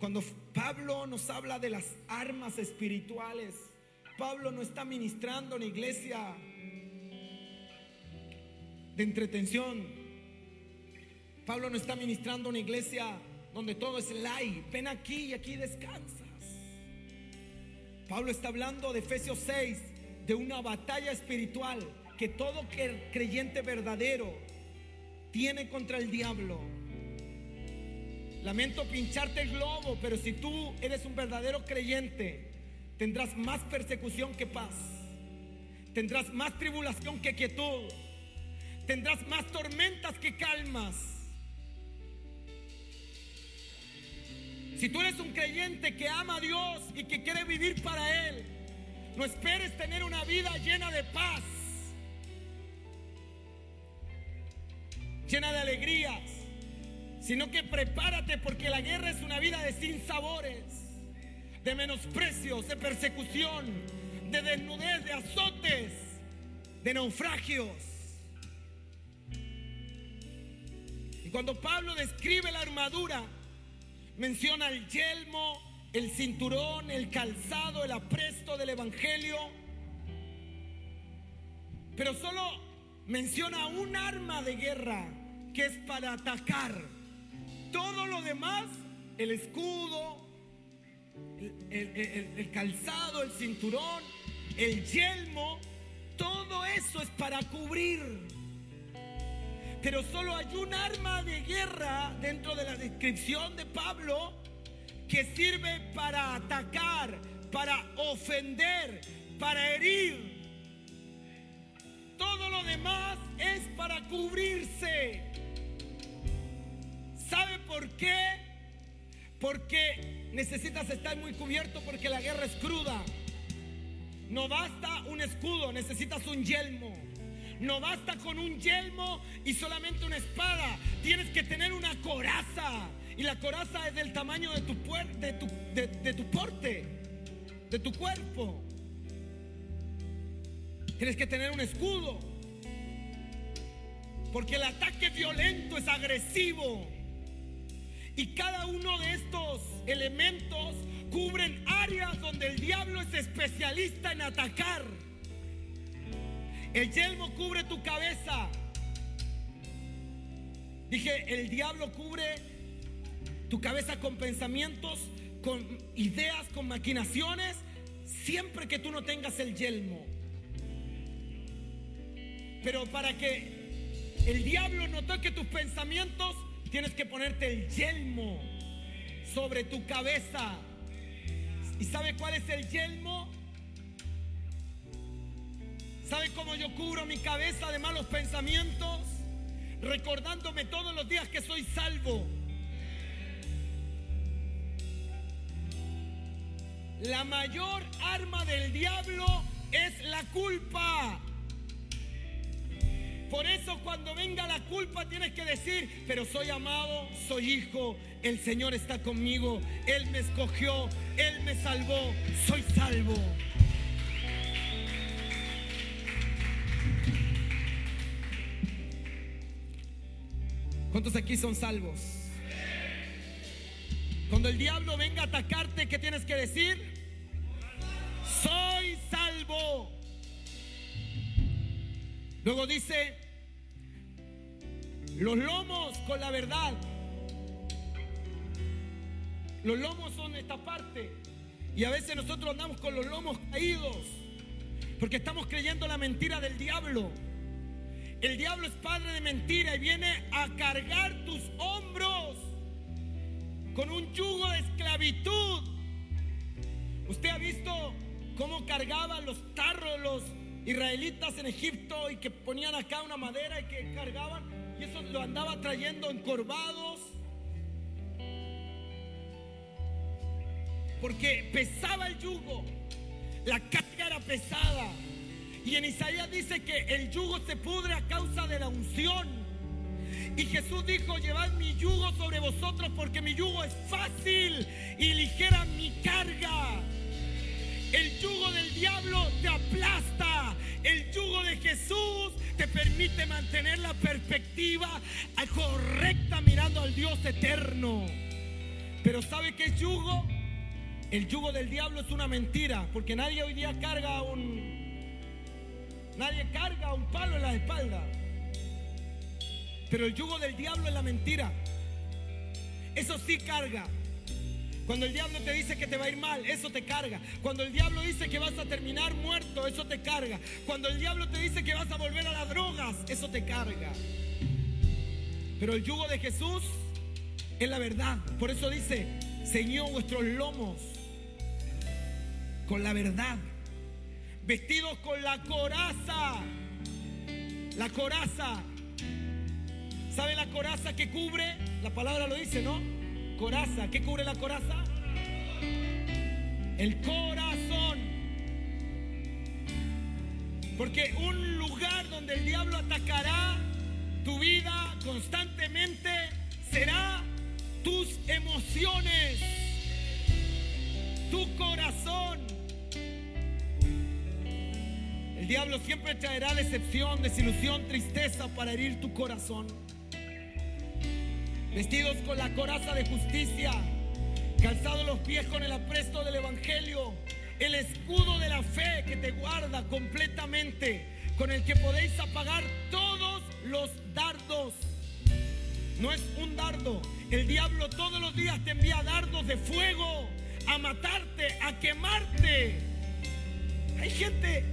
Cuando Pablo nos habla de las armas espirituales, Pablo no está ministrando en iglesia de entretención. Pablo no está ministrando en iglesia donde todo es light. Ven aquí y aquí descansas. Pablo está hablando de Efesios 6, de una batalla espiritual que todo creyente verdadero tiene contra el diablo. Lamento pincharte el globo, pero si tú eres un verdadero creyente, tendrás más persecución que paz, tendrás más tribulación que quietud, tendrás más tormentas que calmas. Si tú eres un creyente que ama a Dios y que quiere vivir para Él, no esperes tener una vida llena de paz, llena de alegrías, sino que prepárate porque la guerra es una vida de sinsabores de menosprecios, de persecución, de desnudez, de azotes, de naufragios. Y cuando Pablo describe la armadura, menciona el yelmo, el cinturón, el calzado, el apresto del Evangelio, pero solo menciona un arma de guerra que es para atacar. Todo lo demás, el escudo, el, calzado, el cinturón, el yelmo, todo eso es para cubrir. Pero solo hay un arma de guerra dentro de la descripción de Pablo que sirve para atacar, para ofender, para herir. Todo lo demás es para cubrirse. ¿Sabe por qué? Porque necesitas estar muy cubierto porque la guerra es cruda. No basta un escudo, necesitas un yelmo. No basta con un yelmo y solamente una espada. Tienes que tener una coraza. Y la coraza es del tamaño de tu, de tu, de tu porte, de tu cuerpo. Tienes que tener un escudo. Porque el ataque violento es agresivo. Y cada uno de estos elementos cubren áreas donde el diablo es especialista en atacar. El yelmo cubre tu cabeza. Dije, el diablo cubre tu cabeza con pensamientos con ideas, con maquinaciones, siempre que tú no tengas el yelmo. Pero para que el diablo no toque tus pensamientos, tienes que ponerte el yelmo sobre tu cabeza. ¿Y sabe cuál es el yelmo? ¿Sabe cómo yo cubro mi cabeza de malos pensamientos? Recordándome todos los días que soy salvo. La mayor arma del diablo es la culpa. Por eso cuando venga la culpa tienes que decir, pero soy amado, soy hijo, el Señor está conmigo, Él me escogió, Él me salvó, soy salvo. ¿Cuántos aquí son salvos? Cuando el diablo venga a atacarte, ¿qué tienes que decir? Soy salvo. Luego dice, los lomos con la verdad. Los lomos son esta parte. Y a veces nosotros andamos con los lomos caídos. Porque estamos creyendo la mentira del diablo. El diablo es padre de mentira y viene a cargar tus hombros con un yugo de esclavitud. Usted ha visto cómo cargaban los tarros los israelitas en Egipto y que ponían acá una madera y que cargaban y eso lo andaba trayendo encorvados. Porque pesaba el yugo, la carga era pesada. Y en Isaías dice que el yugo se pudre a causa de la unción. Y Jesús dijo, llevad mi yugo sobre vosotros porque mi yugo es fácil y ligera mi carga. El yugo del diablo te aplasta. El yugo de Jesús te permite mantener la perspectiva correcta mirando al Dios eterno. Pero ¿sabe qué es yugo? El yugo del diablo es una mentira, porque nadie hoy día carga un nadie carga un palo en la espalda. Pero el yugo del diablo es la mentira. Eso sí carga. Cuando el diablo te dice que te va a ir mal, eso te carga. Cuando el diablo dice que vas a terminar muerto, eso te carga. Cuando el diablo te dice que vas a volver a las drogas, eso te carga. Pero el yugo de Jesús es la verdad. Por eso dice, Señor, vuestros lomos con la verdad, vestidos con la coraza. La coraza. ¿Sabe la coraza que cubre? La palabra lo dice, ¿no? Coraza. ¿Qué cubre la coraza? El corazón. Porque un lugar donde el diablo atacará tu vida constantemente será tus emociones, tu corazón. El diablo siempre traerá decepción, desilusión, tristeza para herir tu corazón vestidos con la coraza de justicia, calzados los pies con el apresto del Evangelio, el escudo de la fe que te guarda completamente, con el que podéis apagar todos los dardos. No es un dardo, el diablo todos los días te envía dardos de fuego a matarte, a quemarte. Hay gente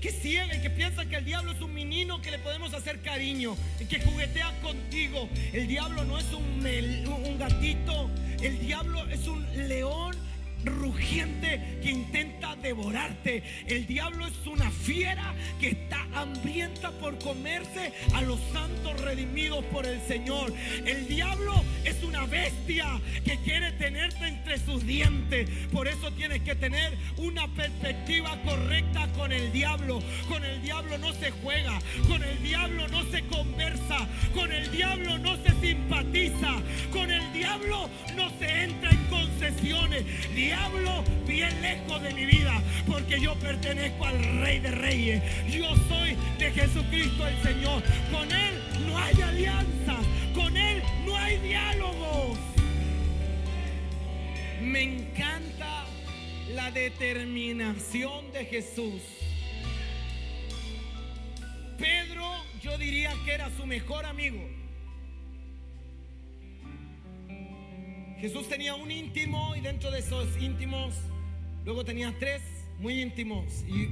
que ciega que piensa que el diablo es un menino que le podemos hacer cariño que juguetea contigo. El diablo no es un, un gatito, el diablo es un león rugiente que intenta devorarte. El diablo es una fiera que está hambrienta por comerse a los santos redimidos por el Señor. El diablo es una bestia que quiere tenerte entre sus dientes. Por eso tienes que tener una perspectiva correcta con el diablo. Con el diablo no se juega, con el diablo no se conversa, con el diablo no se simpatiza, con el diablo no se entra en concesiones diablo bien lejos de mi vida, porque yo pertenezco al Rey de Reyes. Yo soy de Jesucristo el Señor. Con Él no hay alianza, con Él no hay diálogos. Me encanta la determinación de Jesús. Pedro, yo diría que era su mejor amigo. Jesús tenía un íntimo y dentro de esos íntimos, luego tenía tres muy íntimos. Y,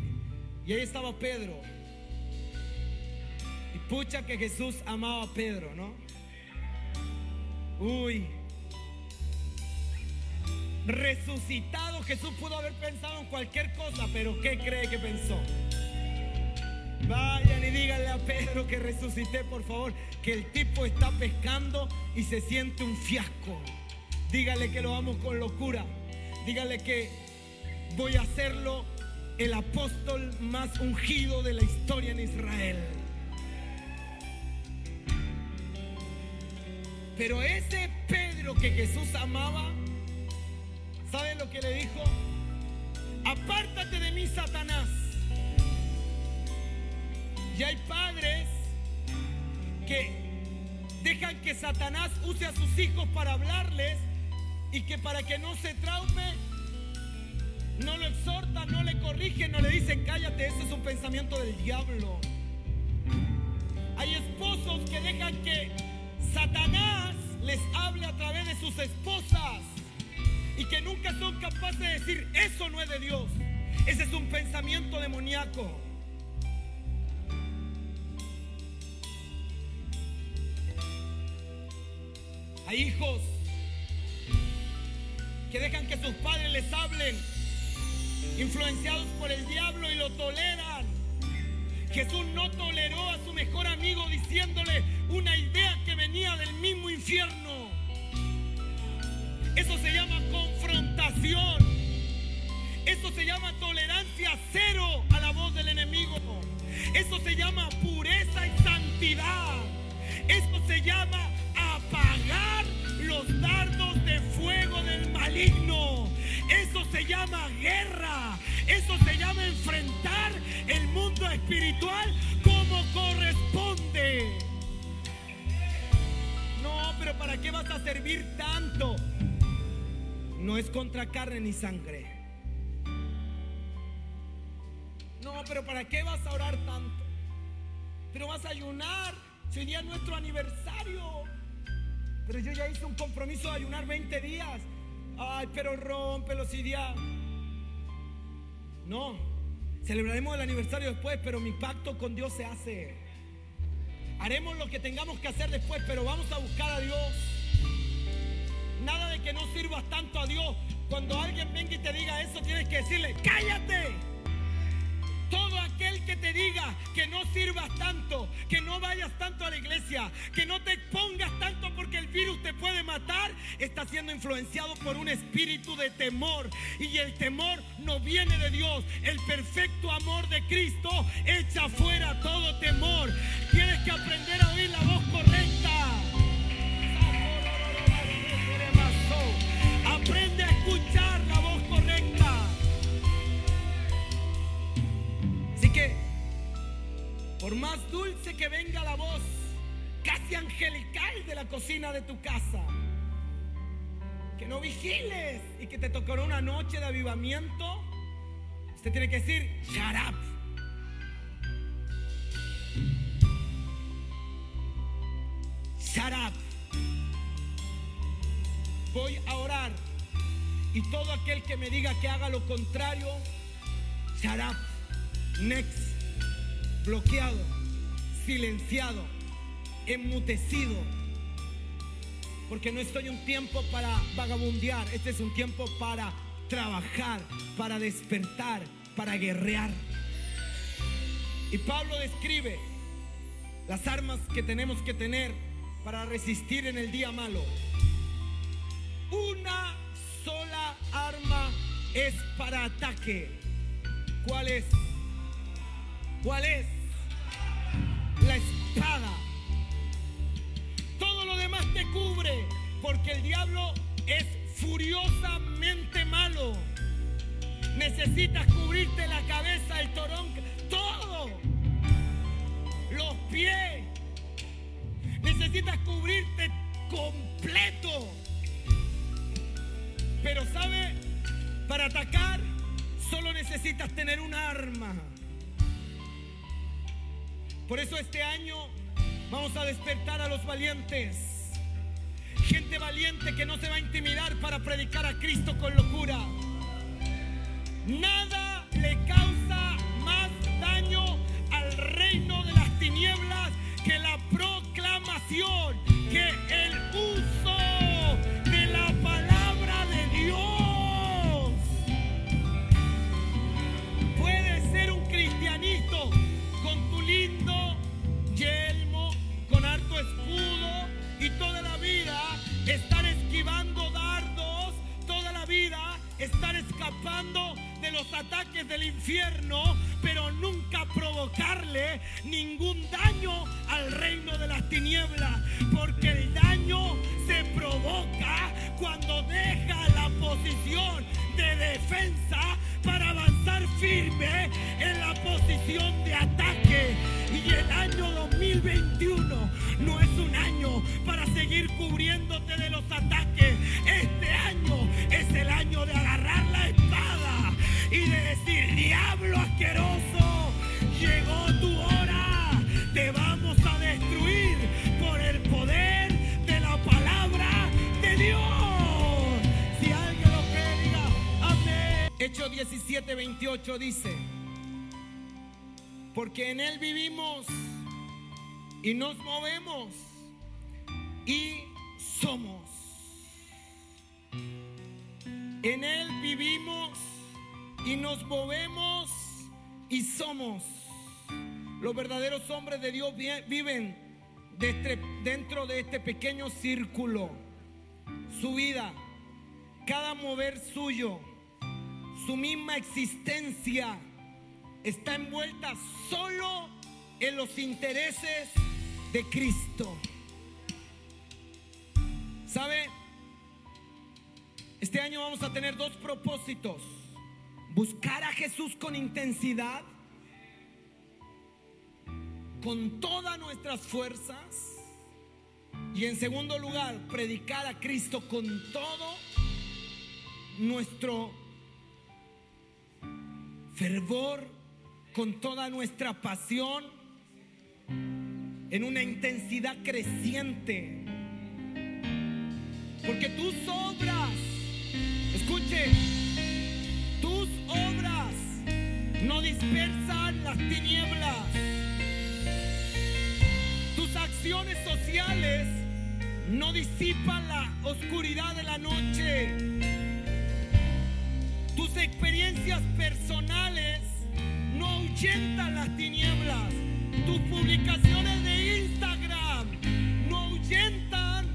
y ahí estaba Pedro. Y pucha que Jesús amaba a Pedro, ¿no? Uy. Resucitado, Jesús pudo haber pensado en cualquier cosa, pero ¿qué cree que pensó? Vayan y díganle a Pedro que resucité, por favor, que el tipo está pescando y se siente un fiasco. Dígale que lo amo con locura. Dígale que voy a hacerlo el apóstol más ungido de la historia en Israel. Pero ese Pedro que Jesús amaba, ¿sabe lo que le dijo? Apártate de mí, Satanás. Y hay padres que dejan que Satanás use a sus hijos para hablarles y que para que no se traume, no lo exhortan, no le corrigen, no le dicen cállate, eso es un pensamiento del diablo. Hay esposos que dejan que Satanás les hable a través de sus esposas y que nunca son capaces de decir eso no es de Dios. Ese es un pensamiento demoníaco. Hay hijos que dejan que sus padres les hablen, influenciados por el diablo y lo toleran. Jesús no toleró a su mejor amigo diciéndole una idea que venía del mismo infierno. Eso se llama confrontación. Eso se llama tolerancia cero a la voz del enemigo. Eso se llama pureza y santidad. Eso se llama apagar los dardos de fuego del maligno. Eso se llama guerra. Eso se llama enfrentar el mundo espiritual como corresponde. No, pero ¿para qué vas a servir tanto? No es contra carne ni sangre. No, pero ¿para qué vas a orar tanto? Pero vas a ayunar. Es nuestro aniversario. Pero yo ya hice un compromiso de ayunar 20 días. Ay, pero rómpelo si día. No, celebraremos el aniversario después, pero mi pacto con Dios se hace. Haremos lo que tengamos que hacer después, pero vamos a buscar a Dios. Nada de que no sirvas tanto a Dios. Cuando alguien venga y te diga eso, tienes que decirle, cállate. Todo aquel que te diga que no sirvas tanto, que no vayas tanto a la iglesia, que no te expongas tanto porque el virus te puede matar, está siendo influenciado por un espíritu de temor. Y el temor no viene de Dios. El perfecto amor de Cristo echa fuera todo temor. Tienes que aprender a oír la voz correcta. Por más dulce que venga la voz, casi angelical de la cocina de tu casa, que no vigiles y que te tocará una noche de avivamiento, usted tiene que decir, shut up. Shut up. Voy a orar y todo aquel que me diga que haga lo contrario, shut up. Next. Bloqueado, silenciado, enmutecido. Porque no estoy un tiempo para vagabundear. Este es un tiempo para trabajar, para despertar, para guerrear. Y Pablo describe las armas que tenemos que tener para resistir en el día malo. Una sola arma es para ataque. ¿Cuál es? ¿Cuál es? La espada. Todo lo demás te cubre porque el diablo es furiosamente malo. Necesitas cubrirte la cabeza, el torón, todo. Los pies. Necesitas cubrirte completo. Pero sabe, para atacar solo necesitas tener un arma. Por eso este año vamos a despertar a los valientes. Gente valiente que no se va a intimidar para predicar a Cristo con locura. Nada le causa más daño al reino de las tinieblas 17, 28 dice, porque en Él vivimos y nos movemos y somos. En Él vivimos y nos movemos y somos. Los verdaderos hombres de Dios vi- viven de dentro de este pequeño círculo. Su vida, cada mover suyo, su misma existencia está envuelta solo en los intereses de Cristo. ¿Sabe? Este año vamos a tener dos propósitos. Buscar a Jesús con intensidad, con todas nuestras fuerzas. Y en segundo lugar, predicar a Cristo con todo nuestro fervor, con toda nuestra pasión, en una intensidad creciente. Porque tus obras, escuche, tus obras no dispersan las tinieblas. Tus acciones sociales no disipan la oscuridad de la noche. Tus experiencias personales no ahuyentan las tinieblas. Tus publicaciones de Instagram no ahuyentan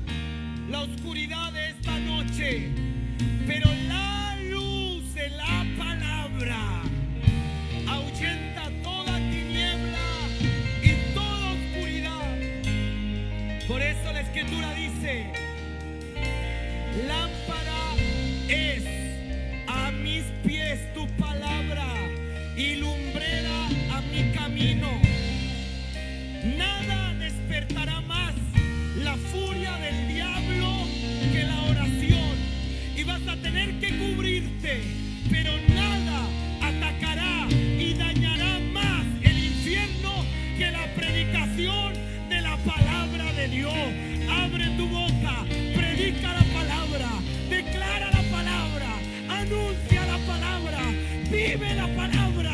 la oscuridad